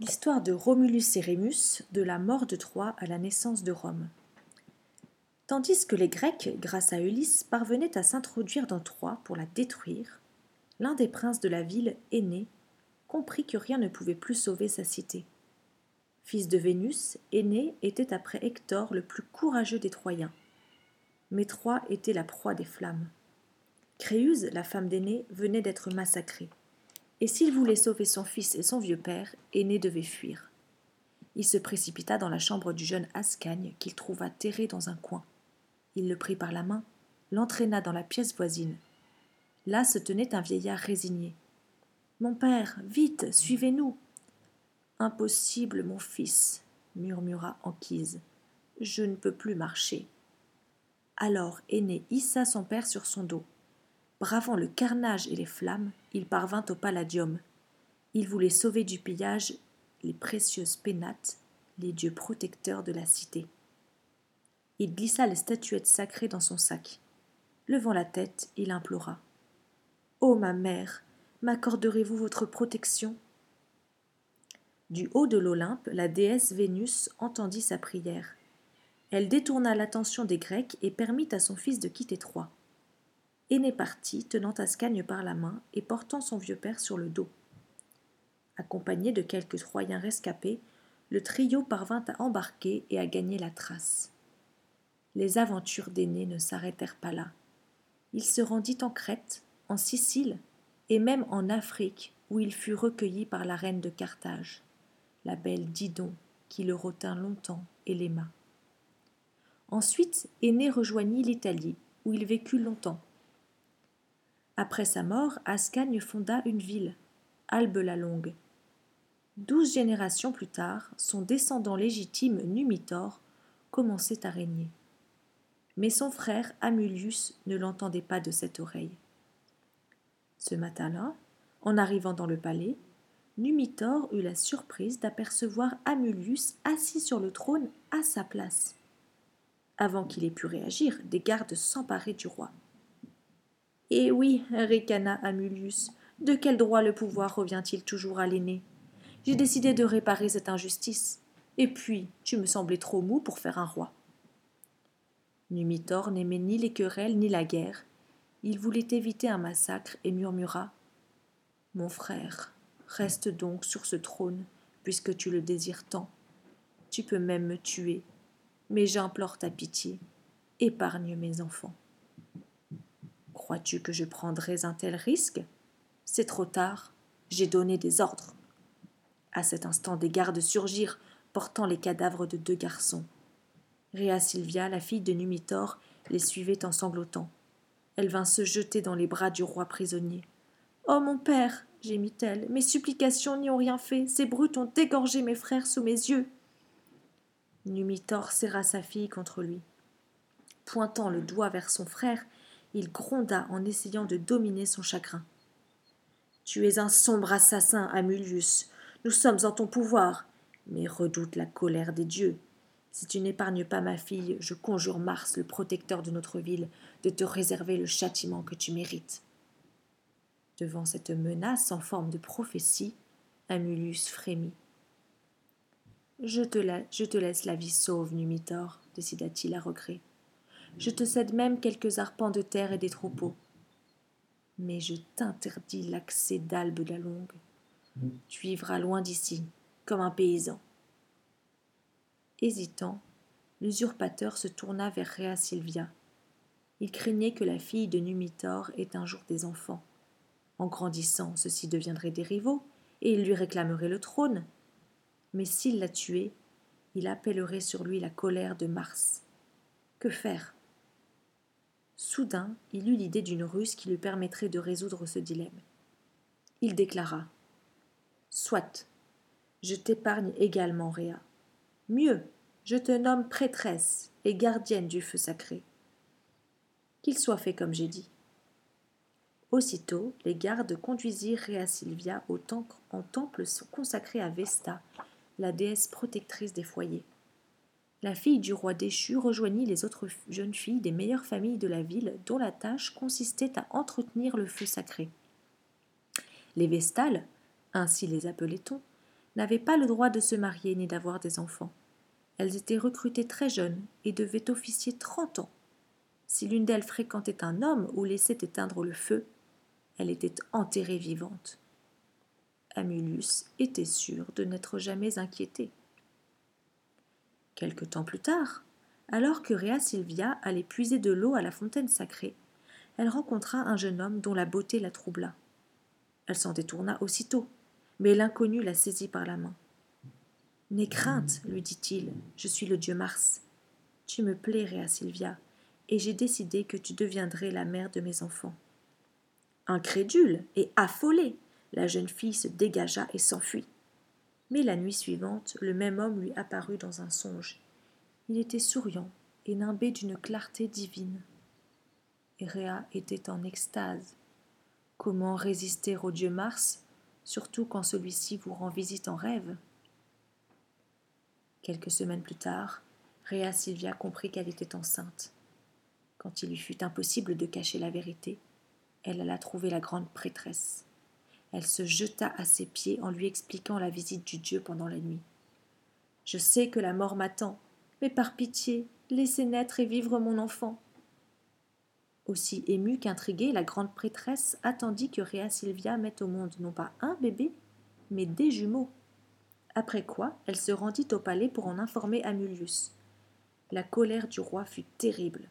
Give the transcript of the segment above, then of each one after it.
L'histoire de Romulus et Rémus, de la mort de Troie à la naissance de Rome. Tandis que les Grecs, grâce à Ulysse, parvenaient à s'introduire dans Troie pour la détruire, l'un des princes de la ville, Aîné, comprit que rien ne pouvait plus sauver sa cité. Fils de Vénus, Aîné était après Hector le plus courageux des Troyens. Mais Troie était la proie des flammes. Créuse, la femme d'Aîné, venait d'être massacrée. Et s'il voulait sauver son fils et son vieux père, Aîné devait fuir. Il se précipita dans la chambre du jeune Ascagne qu'il trouva terré dans un coin. Il le prit par la main, l'entraîna dans la pièce voisine. Là se tenait un vieillard résigné. Mon père, vite, suivez-nous. Impossible, mon fils, murmura Anquise. Je ne peux plus marcher. Alors Aîné hissa son père sur son dos. Bravant le carnage et les flammes, il parvint au palladium. Il voulait sauver du pillage les précieuses pénates, les dieux protecteurs de la cité. Il glissa les statuettes sacrées dans son sac. Levant la tête, il implora. Ô ma mère, m'accorderez-vous votre protection? Du haut de l'Olympe, la déesse Vénus entendit sa prière. Elle détourna l'attention des Grecs et permit à son fils de quitter Troie. Aîné partit, tenant Ascagne par la main et portant son vieux père sur le dos. Accompagné de quelques Troyens rescapés, le trio parvint à embarquer et à gagner la trace les aventures d'Aîné ne s'arrêtèrent pas là. Il se rendit en Crète, en Sicile, et même en Afrique, où il fut recueilli par la reine de Carthage, la belle Didon, qui le retint longtemps et l'aima. Ensuite, Aîné rejoignit l'Italie, où il vécut longtemps. Après sa mort, Ascagne fonda une ville, Albe la Longue. Douze générations plus tard, son descendant légitime Numitor commençait à régner mais son frère Amulius ne l'entendait pas de cette oreille. Ce matin-là, en arrivant dans le palais, Numitor eut la surprise d'apercevoir Amulius assis sur le trône à sa place. Avant qu'il ait pu réagir, des gardes s'emparaient du roi. Eh oui, ricana Amulius, de quel droit le pouvoir revient-il toujours à l'aîné? J'ai décidé de réparer cette injustice. Et puis, tu me semblais trop mou pour faire un roi. Numitor n'aimait ni les querelles ni la guerre. Il voulait éviter un massacre et murmura Mon frère, reste donc sur ce trône, puisque tu le désires tant. Tu peux même me tuer, mais j'implore ta pitié. Épargne mes enfants. Crois-tu que je prendrais un tel risque? C'est trop tard. J'ai donné des ordres. À cet instant, des gardes surgirent, portant les cadavres de deux garçons. Rhea Silvia, la fille de Numitor, les suivait en sanglotant. Elle vint se jeter dans les bras du roi prisonnier. Oh mon père gémit-elle, mes supplications n'y ont rien fait, ces brutes ont égorgé mes frères sous mes yeux. Numitor serra sa fille contre lui. Pointant le doigt vers son frère, il gronda en essayant de dominer son chagrin. Tu es un sombre assassin, Amulius. Nous sommes en ton pouvoir, mais redoute la colère des dieux. Si tu n'épargnes pas ma fille, je conjure Mars, le protecteur de notre ville, de te réserver le châtiment que tu mérites. Devant cette menace en forme de prophétie, Amulius frémit. Je te, je te laisse la vie sauve, Numitor, décida-t-il à regret. Je te cède même quelques arpents de terre et des troupeaux. Mais je t'interdis l'accès d'Albe la Longue. Tu vivras loin d'ici, comme un paysan. Hésitant, l'usurpateur se tourna vers Rhea Silvia. Il craignait que la fille de Numitor ait un jour des enfants. En grandissant, ceux-ci deviendraient des rivaux, et il lui réclamerait le trône. Mais s'il la tuait, il appellerait sur lui la colère de Mars. Que faire? Soudain, il eut l'idée d'une ruse qui lui permettrait de résoudre ce dilemme. Il déclara Soit, je t'épargne également, Rhea. Mieux, je te nomme prêtresse et gardienne du feu sacré. Qu'il soit fait comme j'ai dit. Aussitôt, les gardes conduisirent Rhea Silvia au en temple consacré à Vesta, la déesse protectrice des foyers. La fille du roi déchu rejoignit les autres jeunes filles des meilleures familles de la ville, dont la tâche consistait à entretenir le feu sacré. Les Vestales, ainsi les appelait-on, n'avaient pas le droit de se marier ni d'avoir des enfants. Elles étaient recrutées très jeunes et devaient officier trente ans. Si l'une d'elles fréquentait un homme ou laissait éteindre le feu, elle était enterrée vivante. Amulius était sûr de n'être jamais inquiété. Quelque temps plus tard, alors que Rhea Silvia allait puiser de l'eau à la fontaine sacrée, elle rencontra un jeune homme dont la beauté la troubla. Elle s'en détourna aussitôt, mais l'inconnu la saisit par la main. N'aie crainte, lui dit-il, je suis le dieu Mars. Tu me plais, Rhea Silvia, et j'ai décidé que tu deviendrais la mère de mes enfants. Incrédule et affolée, la jeune fille se dégagea et s'enfuit. Mais la nuit suivante, le même homme lui apparut dans un songe. Il était souriant et nimbé d'une clarté divine. Réa était en extase. Comment résister au dieu Mars, surtout quand celui-ci vous rend visite en rêve? Quelques semaines plus tard, Réa Silvia comprit qu'elle était enceinte. Quand il lui fut impossible de cacher la vérité, elle alla trouver la grande prêtresse. Elle se jeta à ses pieds en lui expliquant la visite du Dieu pendant la nuit. Je sais que la mort m'attend, mais par pitié, laissez naître et vivre mon enfant. Aussi émue qu'intriguée, la grande prêtresse attendit que Réa Silvia mette au monde non pas un bébé, mais des jumeaux. Après quoi, elle se rendit au palais pour en informer Amulius. La colère du roi fut terrible.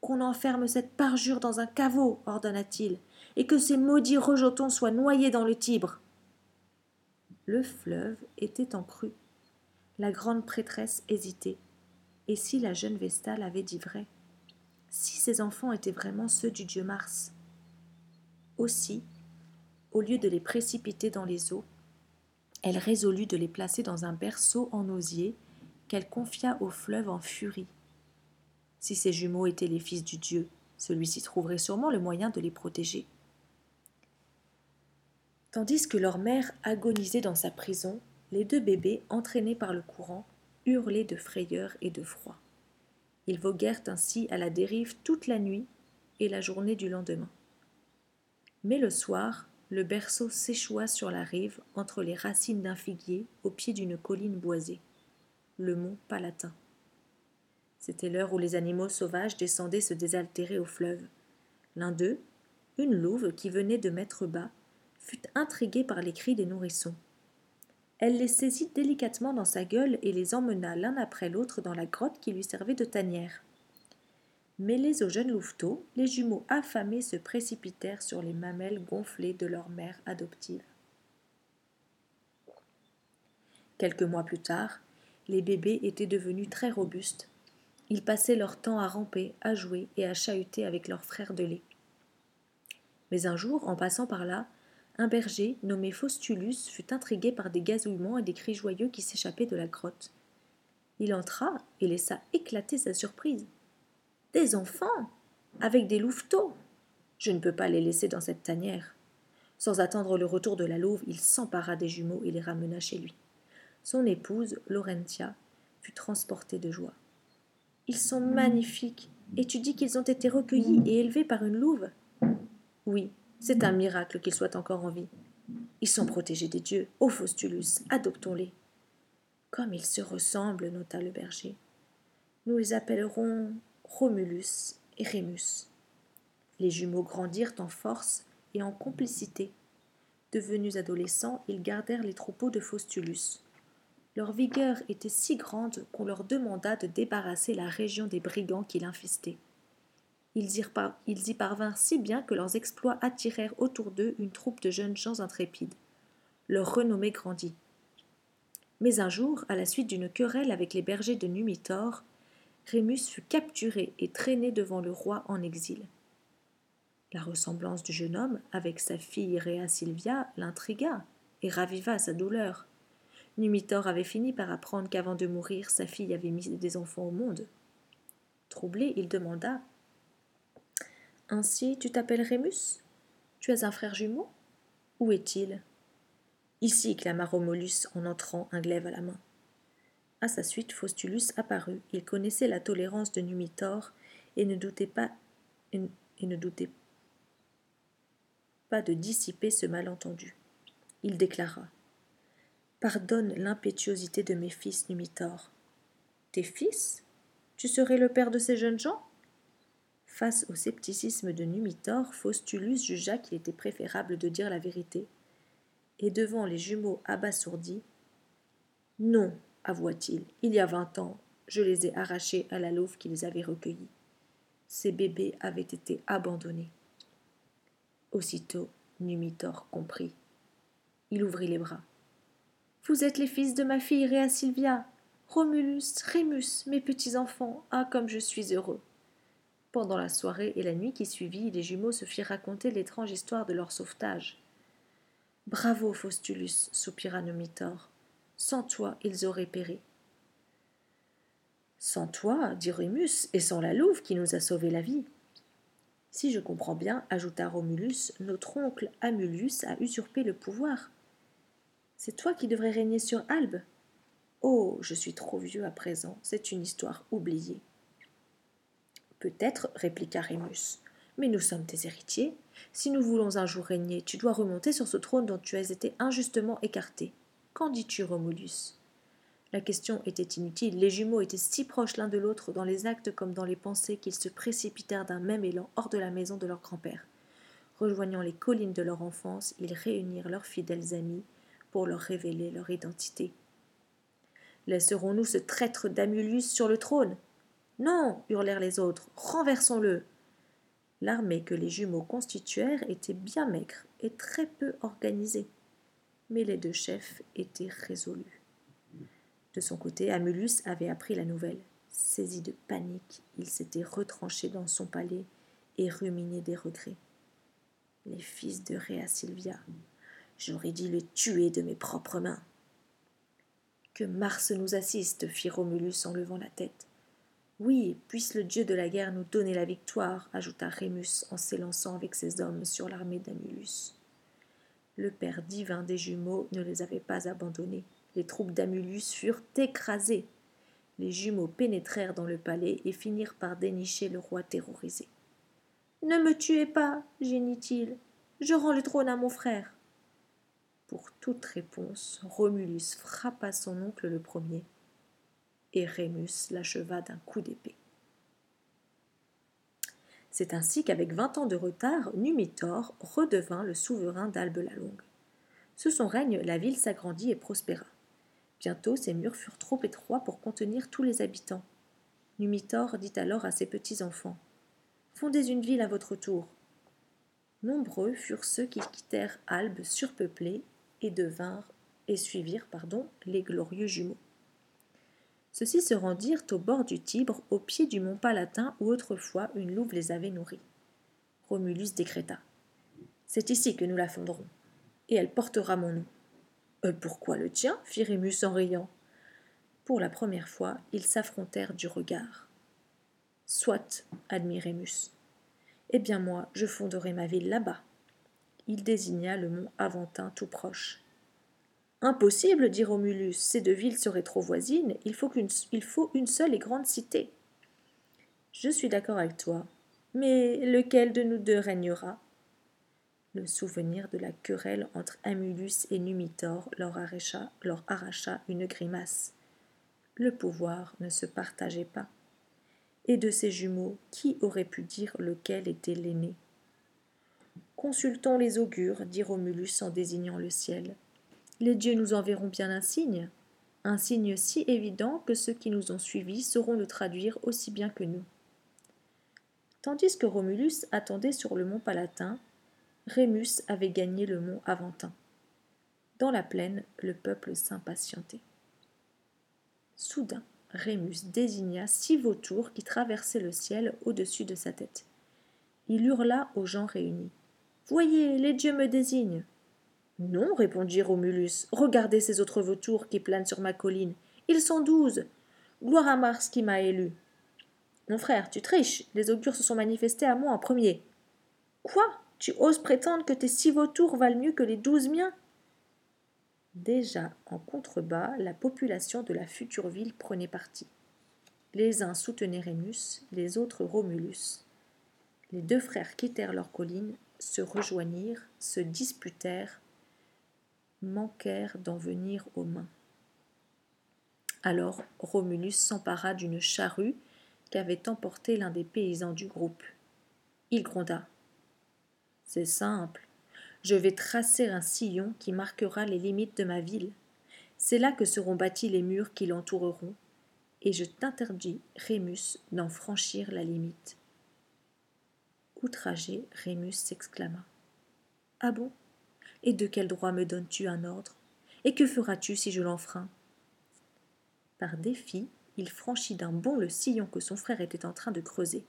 Qu'on enferme cette parjure dans un caveau, ordonna-t-il, et que ces maudits rejetons soient noyés dans le Tibre. Le fleuve était en crue. La grande prêtresse hésitait. Et si la jeune Vestale avait dit vrai? Si ses enfants étaient vraiment ceux du dieu Mars? Aussi, au lieu de les précipiter dans les eaux, elle résolut de les placer dans un berceau en osier qu'elle confia au fleuve en furie. Si ces jumeaux étaient les fils du dieu, celui-ci trouverait sûrement le moyen de les protéger. Tandis que leur mère agonisait dans sa prison, les deux bébés, entraînés par le courant, hurlaient de frayeur et de froid. Ils voguèrent ainsi à la dérive toute la nuit et la journée du lendemain. Mais le soir, le berceau s'échoua sur la rive entre les racines d'un figuier au pied d'une colline boisée, le mont Palatin. C'était l'heure où les animaux sauvages descendaient se désaltérer au fleuve. L'un d'eux, une louve qui venait de mettre bas, fut intriguée par les cris des nourrissons. Elle les saisit délicatement dans sa gueule et les emmena l'un après l'autre dans la grotte qui lui servait de tanière. Mêlés au jeune louveteau, les jumeaux affamés se précipitèrent sur les mamelles gonflées de leur mère adoptive. Quelques mois plus tard, les bébés étaient devenus très robustes. Ils passaient leur temps à ramper, à jouer et à chahuter avec leurs frères de lait. Mais un jour, en passant par là, un berger, nommé Faustulus, fut intrigué par des gazouillements et des cris joyeux qui s'échappaient de la grotte. Il entra et laissa éclater sa surprise. Des enfants Avec des louveteaux Je ne peux pas les laisser dans cette tanière. Sans attendre le retour de la louve, il s'empara des jumeaux et les ramena chez lui. Son épouse, Laurentia, fut transportée de joie. Ils sont magnifiques, et tu dis qu'ils ont été recueillis et élevés par une louve Oui, c'est un miracle qu'ils soient encore en vie. Ils sont protégés des dieux. Ô Faustulus, adoptons-les. Comme ils se ressemblent, nota le berger. Nous les appellerons Romulus et Rémus. Les jumeaux grandirent en force et en complicité. Devenus adolescents, ils gardèrent les troupeaux de Faustulus. Leur vigueur était si grande qu'on leur demanda de débarrasser la région des brigands qui l'infestaient. Ils y, parvinrent si bien que leurs exploits attirèrent autour d'eux une troupe de jeunes gens intrépides. Leur renommée grandit. Mais un jour, à la suite d'une querelle avec les bergers de Numitor, Rémus fut capturé et traîné devant le roi en exil. La ressemblance du jeune homme avec sa fille Rhea Silvia l'intrigua et raviva sa douleur. Numitor avait fini par apprendre qu'avant de mourir, sa fille avait mis des enfants au monde. Troublé, il demanda ainsi, tu t'appelles Rémus? Tu as un frère jumeau? Où est-il? Ici, clama Romulus en entrant, un glaive à la main. À sa suite, Faustulus apparut. Il connaissait la tolérance de Numitor et ne doutait pas et ne doutait pas de dissiper ce malentendu. Il déclara Pardonne l'impétuosité de mes fils, Numitor. Tes fils? Tu serais le père de ces jeunes gens? Face au scepticisme de Numitor, Faustulus jugea qu'il était préférable de dire la vérité. Et devant les jumeaux abasourdis, Non, avoua-t-il, il y a vingt ans, je les ai arrachés à la louve qui les avait recueillis. Ces bébés avaient été abandonnés. Aussitôt, Numitor comprit. Il ouvrit les bras. Vous êtes les fils de ma fille Réa Sylvia. Romulus, Rémus, mes petits enfants, ah comme je suis heureux. Pendant la soirée et la nuit qui suivit, les jumeaux se firent raconter l'étrange histoire de leur sauvetage. Bravo, Faustulus, soupira Numitor. Sans toi, ils auraient péri. Sans toi, dit Rémus, et sans la louve qui nous a sauvé la vie. Si je comprends bien, ajouta Romulus, notre oncle Amulus a usurpé le pouvoir. C'est toi qui devrais régner sur Albe. Oh, je suis trop vieux à présent, c'est une histoire oubliée. Peut-être, répliqua Rémus, mais nous sommes tes héritiers. Si nous voulons un jour régner, tu dois remonter sur ce trône dont tu as été injustement écarté. Qu'en dis-tu, Romulus? La question était inutile. Les jumeaux étaient si proches l'un de l'autre dans les actes comme dans les pensées qu'ils se précipitèrent d'un même élan hors de la maison de leur grand-père. Rejoignant les collines de leur enfance, ils réunirent leurs fidèles amis pour leur révéler leur identité. Laisserons-nous ce traître d'Amulus sur le trône? Non hurlèrent les autres, renversons-le L'armée que les jumeaux constituèrent était bien maigre et très peu organisée, mais les deux chefs étaient résolus. De son côté, Amulus avait appris la nouvelle. Saisi de panique, il s'était retranché dans son palais et ruminé des regrets. Les fils de Réa Sylvia, J'aurais dû le tuer de mes propres mains. Que Mars nous assiste, fit Romulus en levant la tête. Oui, puisse le dieu de la guerre nous donner la victoire, ajouta Rémus en s'élançant avec ses hommes sur l'armée d'Amulus. Le père divin des jumeaux ne les avait pas abandonnés. Les troupes d'Amulus furent écrasées. Les jumeaux pénétrèrent dans le palais et finirent par dénicher le roi terrorisé. Ne me tuez pas, gémit-il. Je rends le trône à mon frère. Pour toute réponse, Romulus frappa son oncle le premier, et Rémus l'acheva d'un coup d'épée. C'est ainsi qu'avec vingt ans de retard, Numitor redevint le souverain d'Albe la Longue. Sous son règne, la ville s'agrandit et prospéra. Bientôt, ses murs furent trop étroits pour contenir tous les habitants. Numitor dit alors à ses petits-enfants Fondez une ville à votre tour. Nombreux furent ceux qui quittèrent Albe surpeuplée et devinrent et suivirent pardon, les glorieux jumeaux. Ceux-ci se rendirent au bord du Tibre, au pied du mont Palatin où autrefois une louve les avait nourris. Romulus décréta C'est ici que nous la fonderons, et elle portera mon nom. Euh, pourquoi le tien? fit Rémus en riant. Pour la première fois, ils s'affrontèrent du regard. Soit, admit Rémus. Eh bien moi, je fonderai ma ville là-bas il désigna le mont Aventin tout proche. Impossible, dit Romulus, ces deux villes seraient trop voisines, il faut, une seule et grande cité. Je suis d'accord avec toi, mais lequel de nous deux régnera Le souvenir de la querelle entre Amulus et Numitor leur arracha, leur arracha une grimace. Le pouvoir ne se partageait pas. Et de ces jumeaux, qui aurait pu dire lequel était l'aîné? Consultons les augures, dit Romulus en désignant le ciel. Les dieux nous enverront bien un signe, un signe si évident que ceux qui nous ont suivis sauront le traduire aussi bien que nous. Tandis que Romulus attendait sur le mont Palatin, Rémus avait gagné le mont Aventin. Dans la plaine, le peuple s'impatientait. Soudain, Rémus désigna six vautours qui traversaient le ciel au-dessus de sa tête. Il hurla aux gens réunis. Voyez, les dieux me désignent. Non, répondit Romulus, regardez ces autres vautours qui planent sur ma colline. Ils sont douze. Gloire à Mars qui m'a élu. Mon frère, tu triches. Les augures se sont manifestés à moi en premier. Quoi? Tu oses prétendre que tes six vautours valent mieux que les douze miens? Déjà en contrebas, la population de la future ville prenait parti. Les uns soutenaient Rémus, les autres Romulus. Les deux frères quittèrent leur colline se rejoignirent, se disputèrent, manquèrent d'en venir aux mains. Alors Romulus s'empara d'une charrue qu'avait emportée l'un des paysans du groupe. Il gronda. C'est simple. Je vais tracer un sillon qui marquera les limites de ma ville. C'est là que seront bâtis les murs qui l'entoureront, et je t'interdis, Rémus, d'en franchir la limite. Outragé, Rémus s'exclama. Ah bon? Et de quel droit me donnes-tu un ordre? Et que feras-tu si je l'enfreins? Par défi, il franchit d'un bond le sillon que son frère était en train de creuser.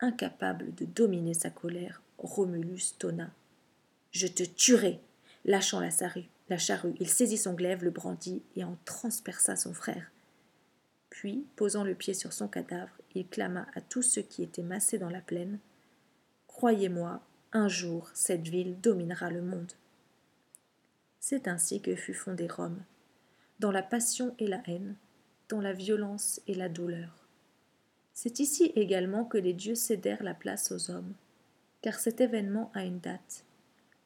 Incapable de dominer sa colère, Romulus tonna. Je te tuerai Lâchant la charrue, la charrue, il saisit son glaive, le brandit et en transperça son frère. Puis, posant le pied sur son cadavre, il clama à tous ceux qui étaient massés dans la plaine Croyez-moi, un jour cette ville dominera le monde. C'est ainsi que fut fondée Rome, dans la passion et la haine, dans la violence et la douleur. C'est ici également que les dieux cédèrent la place aux hommes, car cet événement a une date,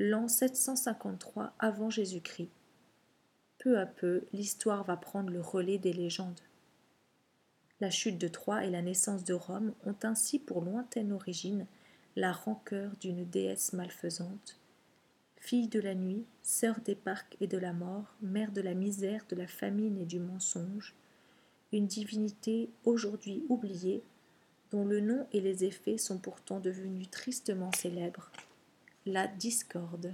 l'an 753 avant Jésus-Christ. Peu à peu, l'histoire va prendre le relais des légendes. La chute de Troie et la naissance de Rome ont ainsi pour lointaine origine la rancœur d'une déesse malfaisante. Fille de la nuit, sœur des parcs et de la mort, mère de la misère, de la famine et du mensonge, une divinité aujourd'hui oubliée, dont le nom et les effets sont pourtant devenus tristement célèbres, la discorde.